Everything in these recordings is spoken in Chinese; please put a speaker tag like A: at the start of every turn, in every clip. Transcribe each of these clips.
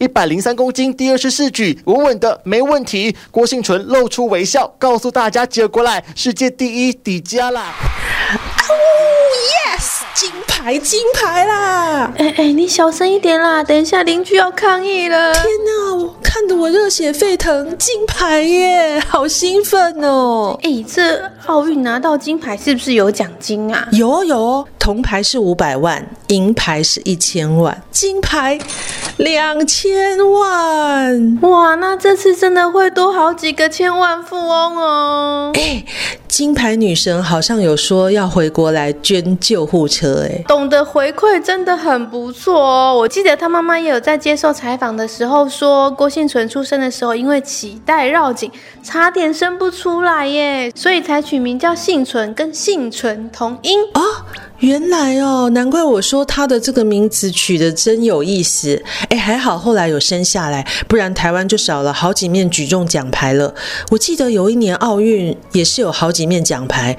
A: 一百零三公斤，第二十四举，稳稳的，没问题。郭婞淳露出微笑，告诉大家：“接过来，世界第一底加啦！”
B: 哦，yes，金牌，金牌啦！
C: 哎哎，你小声一点啦，等一下邻居要抗议了。
B: 天哪，看得我热血沸腾，金牌耶，好兴奋哦！
C: 哎，这奥运拿到金牌是不是有奖金啊？
B: 有哦有哦，铜牌是五百万，银牌是一千万，金牌。两千万
C: 哇！那这次真的会多好几个千万富翁哦！
B: 哎，金牌女神好像有说要回国来捐救护车，哎，
C: 懂得回馈真的很不错哦。我记得她妈妈也有在接受采访的时候说，郭婞淳出生的时候因为脐带绕颈，差点生不出来耶，所以才取名叫幸存，跟幸存同音
B: 哦。原来哦，难怪我说他的这个名字取得真有意思。哎，还好后来有生下来，不然台湾就少了好几面举重奖牌了。我记得有一年奥运也是有好几面奖牌，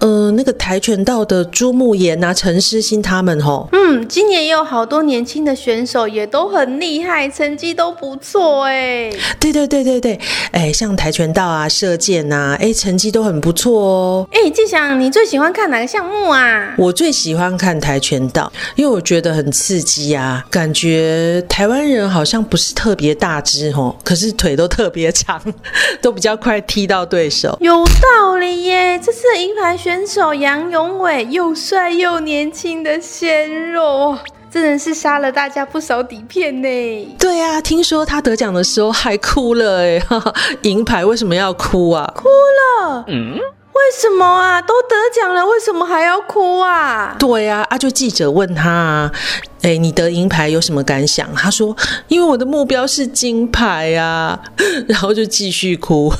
B: 呃，那个跆拳道的朱木炎啊、陈诗欣他们吼。
C: 嗯，今年也有好多年轻的选手也都很厉害，成绩都不错哎。
B: 对对对对对，哎，像跆拳道啊、射箭啊，哎，成绩都很不错哦。
C: 哎，季翔，你最喜欢看哪个项目啊？
B: 我最最喜欢看跆拳道，因为我觉得很刺激啊，感觉台湾人好像不是特别大只哦，可是腿都特别长，都比较快踢到对手。
C: 有道理耶！这次银牌选手杨永伟又帅又年轻的鲜肉，真的是杀了大家不少底片呢。
B: 对啊，听说他得奖的时候还哭了哎，银牌为什么要哭啊？
C: 哭了，嗯。为什么啊？都得奖了，为什么还要哭啊？
B: 对啊，啊，就记者问他啊，哎，你得银牌有什么感想？他说，因为我的目标是金牌啊，然后就继续哭。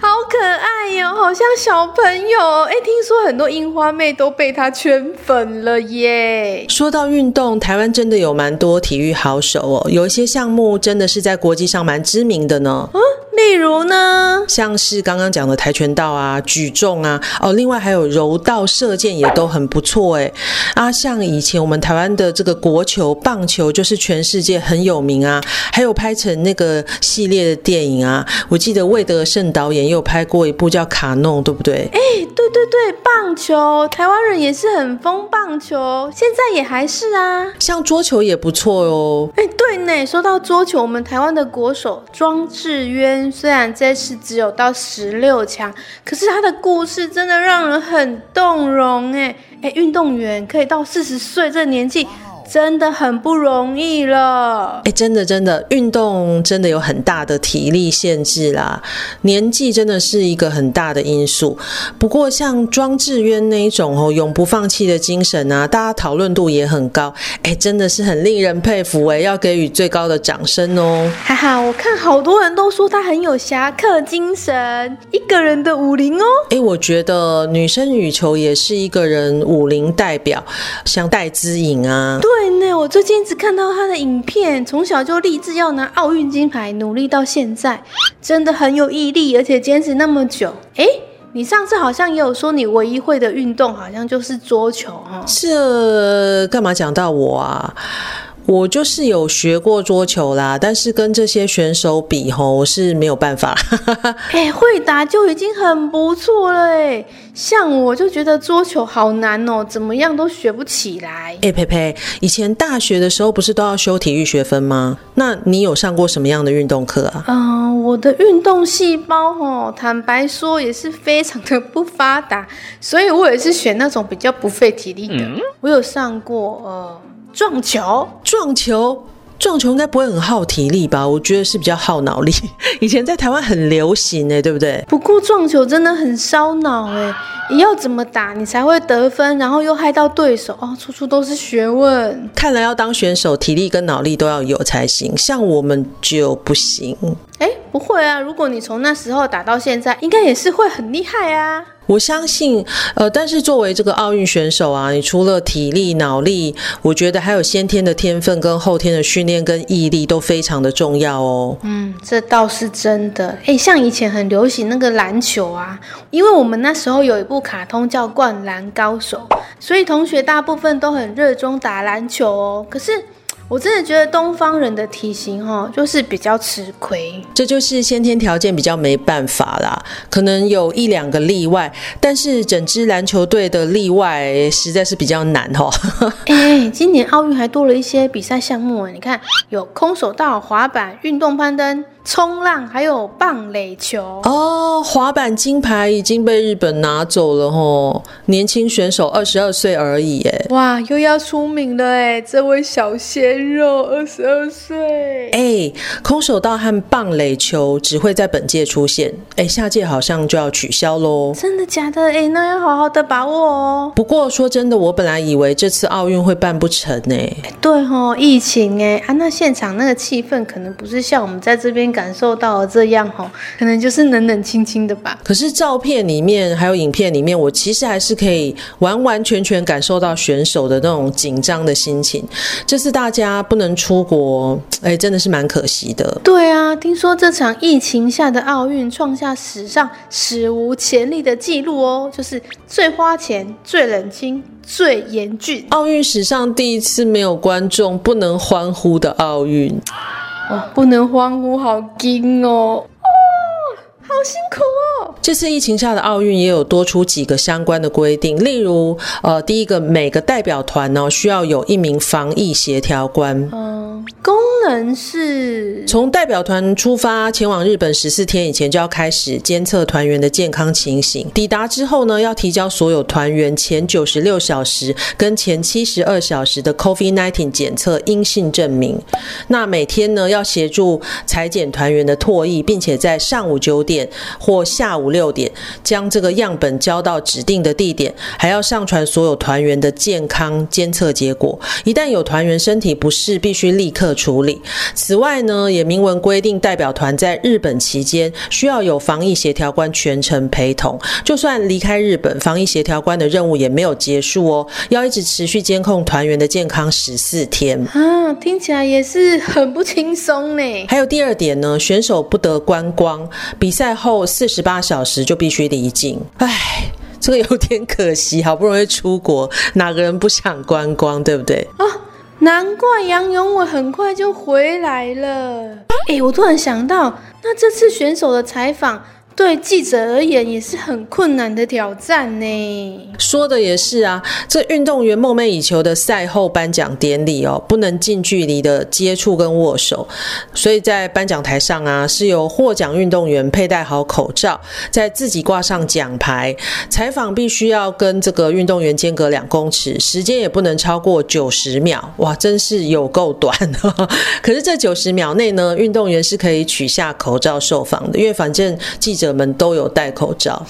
C: 好可爱哟，好像小朋友。哎，听说很多樱花妹都被他圈粉了耶。
B: 说到运动，台湾真的有蛮多体育好手哦，有一些项目真的是在国际上蛮知名的呢。
C: 嗯例如呢，
B: 像是刚刚讲的跆拳道啊、举重啊，哦，另外还有柔道、射箭也都很不错哎。啊，像以前我们台湾的这个国球、棒球，就是全世界很有名啊，还有拍成那个系列的电影啊。我记得魏德圣导演又拍过一部叫《卡弄》，对不对？
C: 哎，对对对，棒球，台湾人也是很疯棒球，现在也还是啊。
B: 像桌球也不错哦。
C: 哎，对呢，说到桌球，我们台湾的国手庄智渊。虽然这次只有到十六强，可是他的故事真的让人很动容哎哎，运动员可以到四十岁这年纪。真的很不容易了，
B: 哎，真的真的，运动真的有很大的体力限制啦，年纪真的是一个很大的因素。不过像庄智渊那一种哦，永不放弃的精神啊，大家讨论度也很高，哎，真的是很令人佩服哎，要给予最高的掌声哦。
C: 哈哈，我看好多人都说他很有侠客精神，一个人的武林哦。
B: 哎，我觉得女生羽球也是一个人武林代表，像戴资颖啊。
C: 对呢，我最近只看到他的影片，从小就立志要拿奥运金牌，努力到现在，真的很有毅力，而且坚持那么久。诶，你上次好像也有说你唯一会的运动好像就是桌球哈？
B: 是干嘛讲到我啊？我就是有学过桌球啦，但是跟这些选手比吼，我是没有办法。
C: 哎、欸，会打就已经很不错了哎。像我就觉得桌球好难哦，怎么样都学不起来。
B: 哎、欸，佩佩，以前大学的时候不是都要修体育学分吗？那你有上过什么样的运动课啊？
C: 嗯、呃，我的运动细胞哦，坦白说也是非常的不发达，所以我也是选那种比较不费体力的。嗯、我有上过呃。撞球，
B: 撞球，撞球应该不会很耗体力吧？我觉得是比较耗脑力。以前在台湾很流行哎，对不对？
C: 不过撞球真的很烧脑哎，你要怎么打你才会得分，然后又害到对手哦，处处都是学问。
B: 看来要当选手，体力跟脑力都要有才行，像我们就不行。
C: 哎，不会啊，如果你从那时候打到现在，应该也是会很厉害啊。
B: 我相信，呃，但是作为这个奥运选手啊，你除了体力、脑力，我觉得还有先天的天分跟后天的训练跟毅力都非常的重要哦。
C: 嗯，这倒是真的。诶，像以前很流行那个篮球啊，因为我们那时候有一部卡通叫《灌篮高手》，所以同学大部分都很热衷打篮球哦。可是。我真的觉得东方人的体型哦，就是比较吃亏，
B: 这就是先天条件比较没办法啦。可能有一两个例外，但是整支篮球队的例外实在是比较难哦。
C: 哎，今年奥运还多了一些比赛项目，你看有空手道、滑板、运动攀登。冲浪还有棒垒球
B: 哦，滑板金牌已经被日本拿走了吼，年轻选手二十二岁而已耶。
C: 哇，又要出名了哎，这位小鲜肉二十二岁。
B: 哎，空手道和棒垒球只会在本届出现，哎，下届好像就要取消喽。
C: 真的假的？哎，那要好好的把握哦。
B: 不过说真的，我本来以为这次奥运会办不成呢。
C: 对吼，疫情哎啊，那现场那个气氛可能不是像我们在这边。感受到了这样吼，可能就是冷冷清清的吧。
B: 可是照片里面还有影片里面，我其实还是可以完完全全感受到选手的那种紧张的心情。这次大家不能出国，哎，真的是蛮可惜的。
C: 对啊，听说这场疫情下的奥运创下史上史无前例的记录哦，就是最花钱、最冷清、最严峻，
B: 奥运史上第一次没有观众不能欢呼的奥运。
C: 哦，不能欢呼，好惊哦！哦，好辛苦哦。
B: 这次疫情下的奥运也有多出几个相关的规定，例如，呃，第一个，每个代表团呢需要有一名防疫协调官。
C: 嗯，功。能是
B: 从代表团出发前往日本十四天以前就要开始监测团员的健康情形，抵达之后呢，要提交所有团员前九十六小时跟前七十二小时的 COVID-19 检测阴性证明。那每天呢，要协助裁剪团员的唾液，并且在上午九点或下午六点将这个样本交到指定的地点，还要上传所有团员的健康监测结果。一旦有团员身体不适，必须立刻处理。此外呢，也明文规定，代表团在日本期间需要有防疫协调官全程陪同。就算离开日本，防疫协调官的任务也没有结束哦，要一直持续监控团员的健康十四天。
C: 啊，听起来也是很不轻松呢。
B: 还有第二点呢，选手不得观光，比赛后四十八小时就必须离境。唉，这个有点可惜，好不容易出国，哪个人不想观光，对不对？
C: 啊。难怪杨永伟很快就回来了。哎，我突然想到，那这次选手的采访。对记者而言也是很困难的挑战呢。
B: 说的也是啊，这运动员梦寐以求的赛后颁奖典礼哦，不能近距离的接触跟握手，所以在颁奖台上啊，是由获奖运动员佩戴好口罩，在自己挂上奖牌。采访必须要跟这个运动员间隔两公尺，时间也不能超过九十秒。哇，真是有够短。可是这九十秒内呢，运动员是可以取下口罩受访的，因为反正记者。者们都有戴口罩，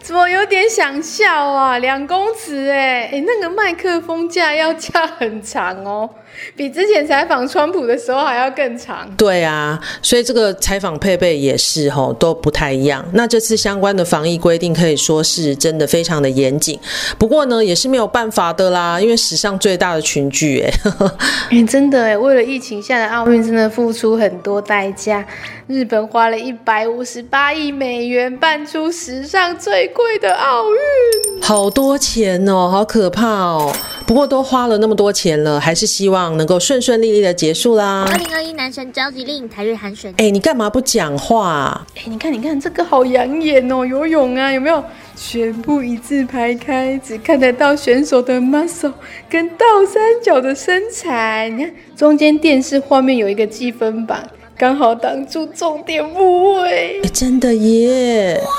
C: 怎么有点想笑啊？两公尺哎哎，那个麦克风架要架很长哦。比之前采访川普的时候还要更长。
B: 对啊，所以这个采访配备也是吼都不太一样。那这次相关的防疫规定可以说是真的非常的严谨。不过呢，也是没有办法的啦，因为史上最大的群聚哎。
C: 哎，真的哎，为了疫情下的奥运，真的付出很多代价。日本花了一百五十八亿美元办出史上最贵的奥运，
B: 好多钱哦，好可怕哦。不过都花了那么多钱了，还是希望。能够顺顺利利的结束啦！
D: 二零二一男神召集令，台日韩选。
B: 哎，你干嘛不讲话啊？
C: 哎，你看，你看这个好养眼哦，游泳啊，有没有？全部一字排开，只看得到选手的 muscle 跟倒三角的身材。你看中间电视画面有一个计分板，刚好挡住重点部位。
B: 哎，真的耶！哇，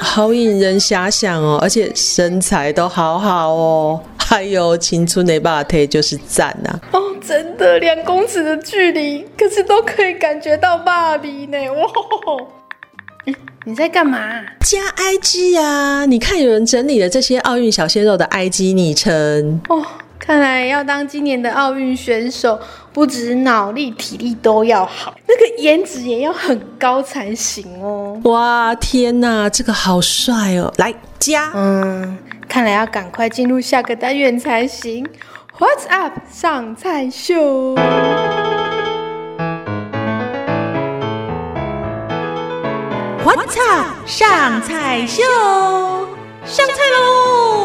B: 好引人遐想哦，而且身材都好好哦。还有青春的霸体就是赞呐！
C: 哦，真的两公尺的距离，可是都可以感觉到爸比呢。哇！你在干嘛？
B: 加 IG 呀、啊？你看有人整理了这些奥运小鲜肉的 IG 昵称
C: 哦。看来要当今年的奥运选手，不止脑力、体力都要好，那个颜值也要很高才行哦。
B: 哇，天哪，这个好帅哦！来加，
C: 嗯，看来要赶快进入下个单元才行。What's up？上菜秀。
E: What's up？上菜秀，上菜喽！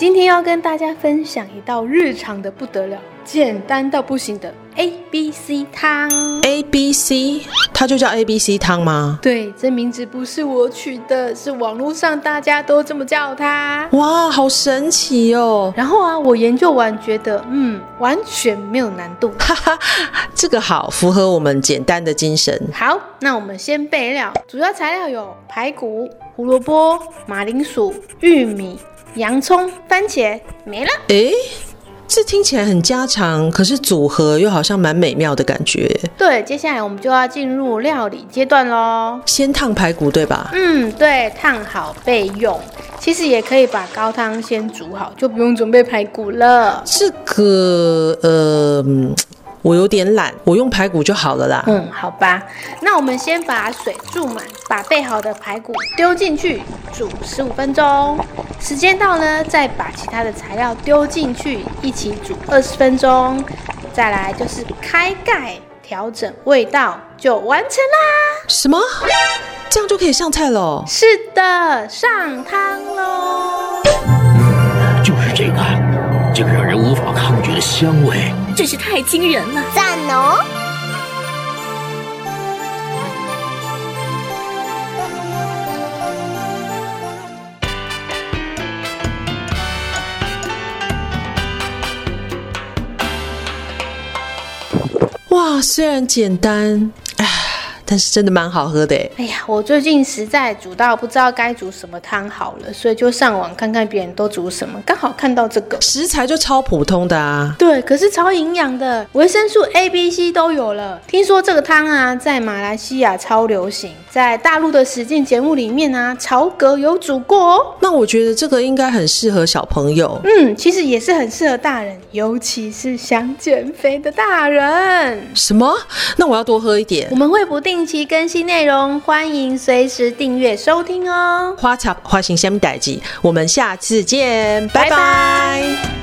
C: 今天要跟大家分享一道日常的不得了、简单到不行的 A B C 汤。
B: A B C，它就叫 A B C 汤吗？
C: 对，这名字不是我取的，是网络上大家都这么叫它。
B: 哇，好神奇哦！
C: 然后啊，我研究完觉得，嗯，完全没有难度。
B: 哈哈，这个好，符合我们简单的精神。
C: 好，那我们先备料，主要材料有排骨、胡萝卜、马铃薯、玉米。洋葱、番茄没了。
B: 诶，这听起来很家常，可是组合又好像蛮美妙的感觉。
C: 对，接下来我们就要进入料理阶段喽。
B: 先烫排骨，对吧？
C: 嗯，对，烫好备用。其实也可以把高汤先煮好，就不用准备排骨了。
B: 这个，呃。我有点懒，我用排骨就好了啦。
C: 嗯，好吧，那我们先把水注满，把备好的排骨丢进去煮十五分钟。时间到呢，再把其他的材料丢进去一起煮二十分钟。再来就是开盖调整味道，就完成啦。
B: 什么？这样就可以上菜喽？
C: 是的，上汤喽。
F: 嗯，就是这个。无法抗拒的香味，
D: 真是太惊人了！
G: 赞哦！
B: 哇，虽然简单，唉。但是真的蛮好喝的哎！
C: 哎呀，我最近实在煮到不知道该煮什么汤好了，所以就上网看看别人都煮什么，刚好看到这个
B: 食材就超普通的啊。
C: 对，可是超营养的，维生素 A、B、C 都有了。听说这个汤啊，在马来西亚超流行，在大陆的实境节目里面啊，曹格有煮过哦。
B: 那我觉得这个应该很适合小朋友。
C: 嗯，其实也是很适合大人，尤其是想减肥的大人。
B: 什么？那我要多喝一点。
C: 我们会不定期更新内容，欢迎随时订阅收听哦。
B: 花草花型虾米代志，我们下次见，拜拜。拜拜。